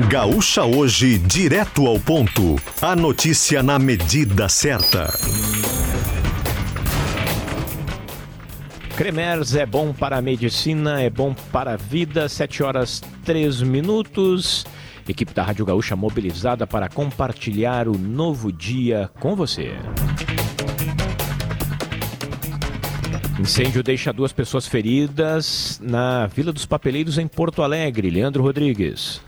Gaúcha Hoje, direto ao ponto. A notícia na medida certa. Cremers é bom para a medicina, é bom para a vida. 7 horas 3 minutos. Equipe da Rádio Gaúcha mobilizada para compartilhar o novo dia com você. Incêndio deixa duas pessoas feridas na Vila dos Papeleiros, em Porto Alegre. Leandro Rodrigues.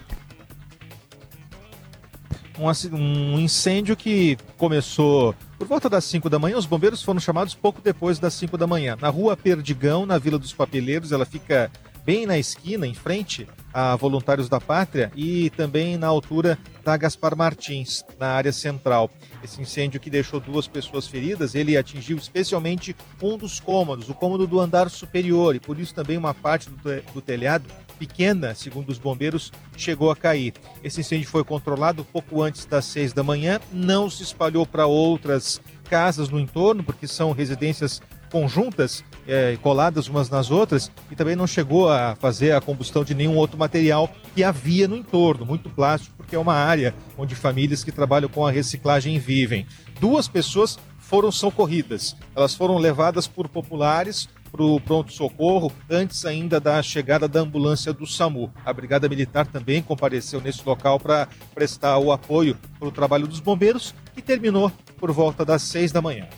Um, um incêndio que começou por volta das 5 da manhã. Os bombeiros foram chamados pouco depois das 5 da manhã. Na rua Perdigão, na Vila dos Papeleiros, ela fica bem na esquina, em frente a Voluntários da Pátria e também na altura da Gaspar Martins, na área central. Esse incêndio que deixou duas pessoas feridas, ele atingiu especialmente um dos cômodos, o cômodo do andar superior, e por isso também uma parte do, do telhado pequena, segundo os bombeiros, chegou a cair. Esse incêndio foi controlado pouco antes das seis da manhã, não se espalhou para outras casas no entorno, porque são residências conjuntas, é, coladas umas nas outras, e também não chegou a fazer a combustão de nenhum outro material que havia no entorno, muito plástico, porque é uma área onde famílias que trabalham com a reciclagem vivem. Duas pessoas foram socorridas, elas foram levadas por populares para o pronto-socorro antes ainda da chegada da ambulância do SAMU. A Brigada Militar também compareceu nesse local para prestar o apoio para o trabalho dos bombeiros, que terminou por volta das seis da manhã.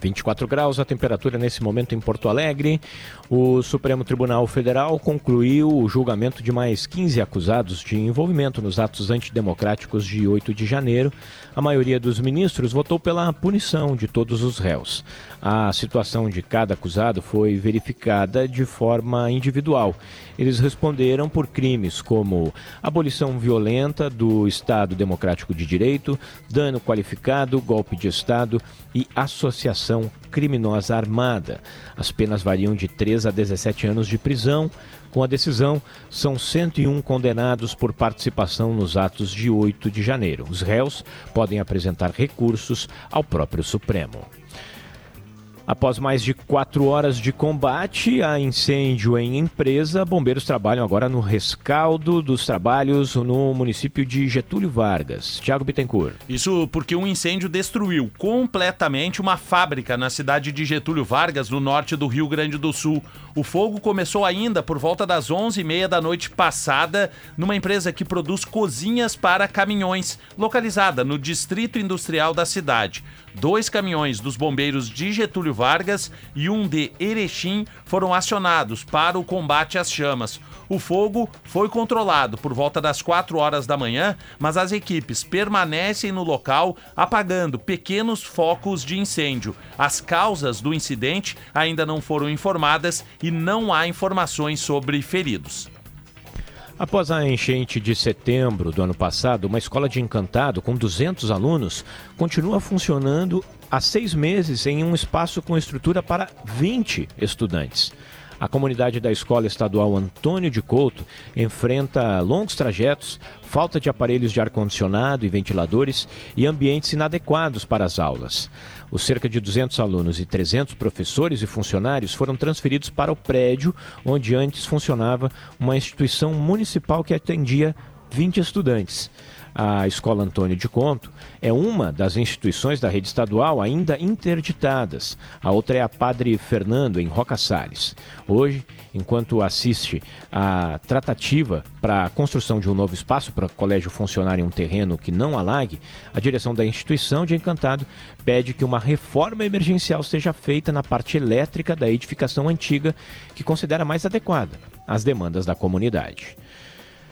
24 graus a temperatura nesse momento em Porto Alegre. O Supremo Tribunal Federal concluiu o julgamento de mais 15 acusados de envolvimento nos atos antidemocráticos de 8 de janeiro. A maioria dos ministros votou pela punição de todos os réus. A situação de cada acusado foi verificada de forma individual. Eles responderam por crimes como abolição violenta do Estado Democrático de Direito, dano qualificado, golpe de Estado e associação criminosa armada. As penas variam de 3 a 17 anos de prisão. Com a decisão, são 101 condenados por participação nos atos de 8 de janeiro. Os réus podem apresentar recursos ao próprio Supremo. Após mais de quatro horas de combate a incêndio em empresa, bombeiros trabalham agora no rescaldo dos trabalhos no município de Getúlio Vargas. Tiago Bittencourt. Isso porque um incêndio destruiu completamente uma fábrica na cidade de Getúlio Vargas, no norte do Rio Grande do Sul. O fogo começou ainda por volta das 11h30 da noite passada numa empresa que produz cozinhas para caminhões, localizada no distrito industrial da cidade. Dois caminhões dos bombeiros de Getúlio Vargas e um de Erechim foram acionados para o combate às chamas. O fogo foi controlado por volta das 4 horas da manhã, mas as equipes permanecem no local apagando pequenos focos de incêndio. As causas do incidente ainda não foram informadas e não há informações sobre feridos. Após a enchente de setembro do ano passado, uma escola de encantado com 200 alunos continua funcionando há seis meses em um espaço com estrutura para 20 estudantes. A comunidade da Escola Estadual Antônio de Couto enfrenta longos trajetos, falta de aparelhos de ar-condicionado e ventiladores e ambientes inadequados para as aulas. Os cerca de 200 alunos e 300 professores e funcionários foram transferidos para o prédio onde antes funcionava uma instituição municipal que atendia 20 estudantes. A Escola Antônio de Conto é uma das instituições da rede estadual ainda interditadas. A outra é a Padre Fernando, em Roca Salles. Hoje, enquanto assiste a tratativa para a construção de um novo espaço para o colégio funcionar em um terreno que não alague, a direção da instituição de Encantado pede que uma reforma emergencial seja feita na parte elétrica da edificação antiga, que considera mais adequada às demandas da comunidade.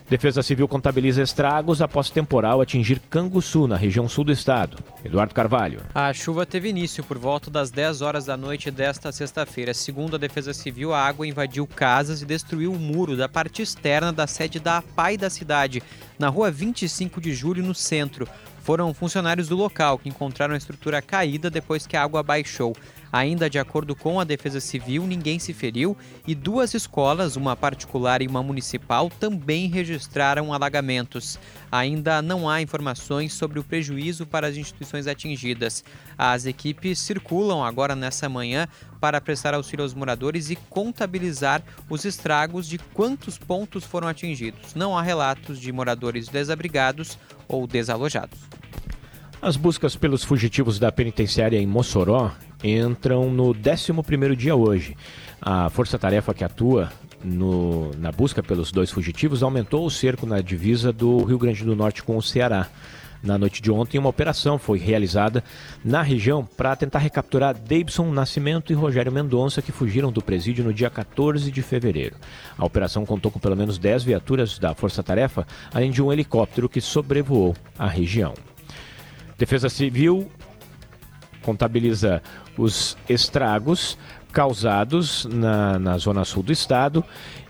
Defesa Civil contabiliza estragos após temporal atingir Canguçu, na região sul do estado. Eduardo Carvalho. A chuva teve início por volta das 10 horas da noite desta sexta-feira. Segundo a Defesa Civil, a água invadiu casas e destruiu o muro da parte externa da sede da APAI da cidade, na rua 25 de julho, no centro. Foram funcionários do local que encontraram a estrutura caída depois que a água baixou. Ainda de acordo com a Defesa Civil, ninguém se feriu e duas escolas, uma particular e uma municipal, também registraram alagamentos. Ainda não há informações sobre o prejuízo para as instituições atingidas. As equipes circulam agora nessa manhã para prestar auxílio aos moradores e contabilizar os estragos de quantos pontos foram atingidos. Não há relatos de moradores desabrigados ou desalojados. As buscas pelos fugitivos da penitenciária em Mossoró entram no 11º dia hoje. A força-tarefa que atua no, na busca pelos dois fugitivos aumentou o cerco na divisa do Rio Grande do Norte com o Ceará. Na noite de ontem, uma operação foi realizada na região para tentar recapturar Davidson Nascimento e Rogério Mendonça, que fugiram do presídio no dia 14 de fevereiro. A operação contou com pelo menos 10 viaturas da Força Tarefa, além de um helicóptero que sobrevoou a região. Defesa Civil contabiliza os estragos causados na, na zona sul do estado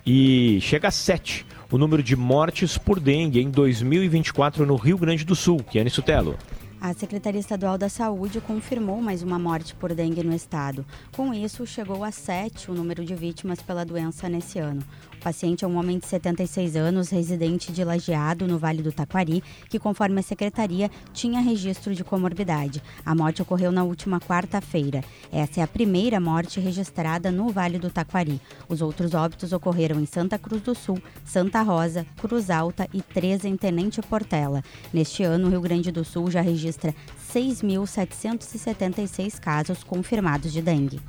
e chega a sete o número de mortes por dengue em 2024 no Rio Grande do Sul. Kiane Sutelo. A Secretaria Estadual da Saúde confirmou mais uma morte por dengue no estado. Com isso, chegou a sete o número de vítimas pela doença nesse ano paciente é um homem de 76 anos, residente de Lajeado, no Vale do Taquari, que, conforme a secretaria, tinha registro de comorbidade. A morte ocorreu na última quarta-feira. Essa é a primeira morte registrada no Vale do Taquari. Os outros óbitos ocorreram em Santa Cruz do Sul, Santa Rosa, Cruz Alta e três em Tenente Portela. Neste ano, o Rio Grande do Sul já registra 6.776 casos confirmados de dengue.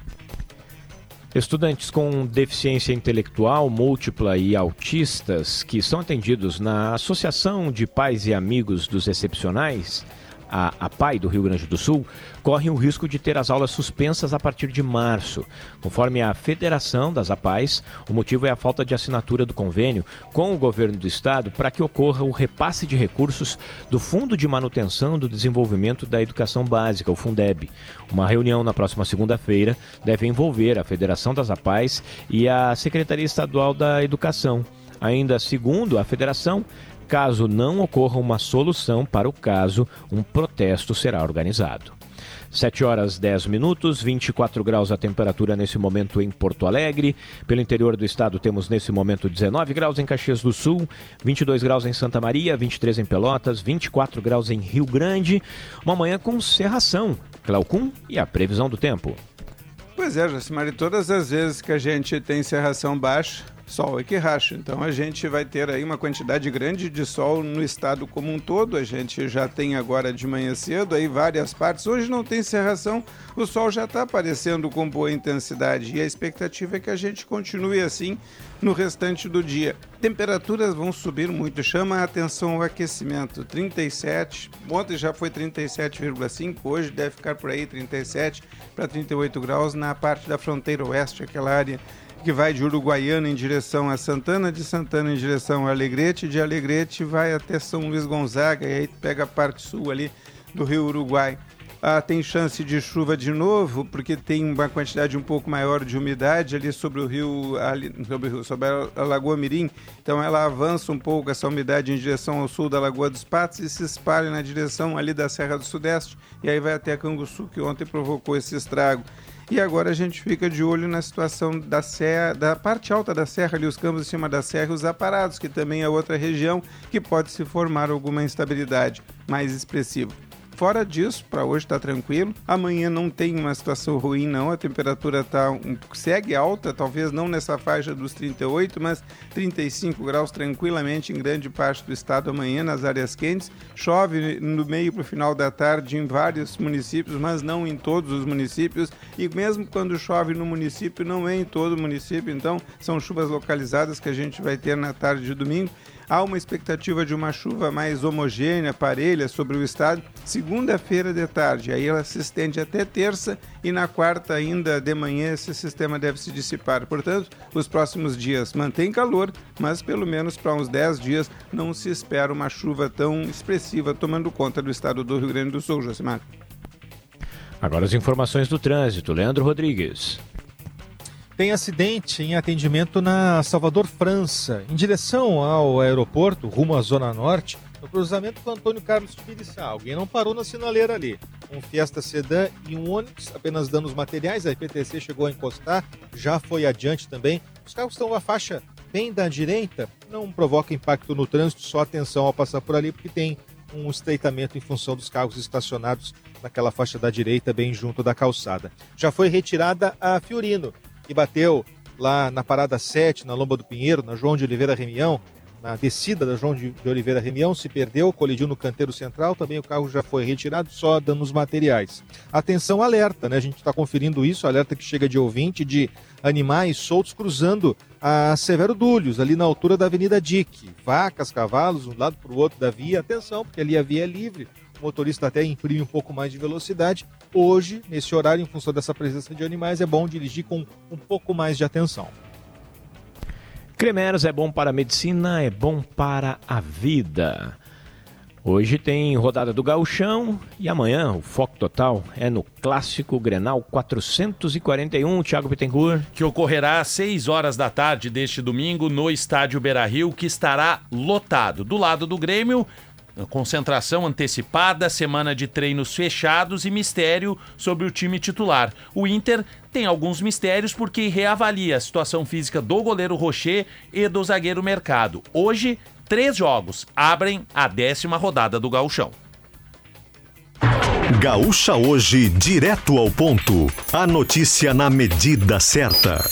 Estudantes com deficiência intelectual múltipla e autistas que são atendidos na Associação de Pais e Amigos dos Excepcionais a, a PAI do Rio Grande do Sul, correm o risco de ter as aulas suspensas a partir de março. Conforme a Federação das APAIs, o motivo é a falta de assinatura do convênio com o governo do estado para que ocorra o repasse de recursos do Fundo de Manutenção do Desenvolvimento da Educação Básica, o Fundeb. Uma reunião na próxima segunda-feira deve envolver a Federação das APAIs e a Secretaria Estadual da Educação. Ainda segundo a federação, Caso não ocorra uma solução para o caso, um protesto será organizado. 7 horas 10 minutos, 24 graus a temperatura nesse momento em Porto Alegre. Pelo interior do estado temos nesse momento 19 graus em Caxias do Sul, 22 graus em Santa Maria, 23 em Pelotas, 24 graus em Rio Grande. Uma manhã com serração. Claucum e a previsão do tempo. Pois é, Jacimari, todas as vezes que a gente tem serração baixa, sol é que racha. Então a gente vai ter aí uma quantidade grande de sol no estado como um todo. A gente já tem agora de manhã cedo aí várias partes. Hoje não tem serração, o sol já está aparecendo com boa intensidade e a expectativa é que a gente continue assim no restante do dia. Temperaturas vão subir muito, chama a atenção o aquecimento. 37, ontem já foi 37,5, hoje deve ficar por aí 37 para 38 graus na parte da fronteira oeste, aquela área que vai de Uruguaiana em direção a Santana, de Santana em direção a Alegrete, de Alegrete vai até São Luís Gonzaga e aí pega a parte sul ali do Rio Uruguai. Ah, tem chance de chuva de novo, porque tem uma quantidade um pouco maior de umidade ali sobre o rio, ali, sobre, o rio, sobre a Lagoa Mirim. Então ela avança um pouco essa umidade em direção ao sul da Lagoa dos Patos e se espalha na direção ali da Serra do Sudeste e aí vai até Canguçu, que ontem provocou esse estrago. E agora a gente fica de olho na situação da serra, da parte alta da serra, ali os campos em cima da serra, os aparados, que também é outra região que pode se formar alguma instabilidade mais expressiva. Fora disso, para hoje está tranquilo. Amanhã não tem uma situação ruim, não. A temperatura tá um, segue alta, talvez não nessa faixa dos 38, mas 35 graus tranquilamente em grande parte do estado amanhã, nas áreas quentes. Chove no meio para o final da tarde em vários municípios, mas não em todos os municípios. E mesmo quando chove no município, não é em todo o município. Então, são chuvas localizadas que a gente vai ter na tarde de domingo. Há uma expectativa de uma chuva mais homogênea, parelha sobre o estado, segunda-feira de tarde. Aí ela se estende até terça e na quarta, ainda de manhã, esse sistema deve se dissipar. Portanto, os próximos dias mantém calor, mas pelo menos para uns 10 dias não se espera uma chuva tão expressiva tomando conta do estado do Rio Grande do Sul, Josimar. Agora as informações do trânsito. Leandro Rodrigues. Tem acidente em atendimento na Salvador, França, em direção ao aeroporto, rumo à Zona Norte, no cruzamento com Antônio Carlos Piriçá. Alguém não parou na sinaleira ali. Um Fiesta Sedan e um Onix, apenas danos materiais. A IPTC chegou a encostar, já foi adiante também. Os carros estão na faixa bem da direita, não provoca impacto no trânsito, só atenção ao passar por ali, porque tem um estreitamento em função dos carros estacionados naquela faixa da direita, bem junto da calçada. Já foi retirada a Fiorino, que bateu lá na parada 7, na Lomba do Pinheiro, na João de Oliveira Remião, na descida da João de, Oliveira Remião, se perdeu, colidiu no canteiro central, também o carro já foi retirado, só danos materiais. Atenção, alerta, né? A gente está conferindo isso, alerta que chega de ouvinte de animais soltos cruzando a Severo Dúlios, ali na altura da Avenida Dick. Vacas, cavalos, um lado para o outro da via. Atenção, porque ali a via é livre. O motorista até imprime um pouco mais de velocidade. Hoje, nesse horário, em função dessa presença de animais, é bom dirigir com um pouco mais de atenção. Cremeros é bom para a medicina, é bom para a vida. Hoje tem rodada do Gauchão e amanhã o foco total é no clássico Grenal 441, Thiago Bittencourt. Que ocorrerá às 6 horas da tarde deste domingo no estádio Beira-Rio, que estará lotado. Do lado do Grêmio, Concentração antecipada, semana de treinos fechados e mistério sobre o time titular. O Inter tem alguns mistérios porque reavalia a situação física do goleiro Rocher e do zagueiro Mercado. Hoje, três jogos abrem a décima rodada do Gauchão. Gaúcha hoje, direto ao ponto. A notícia na medida certa.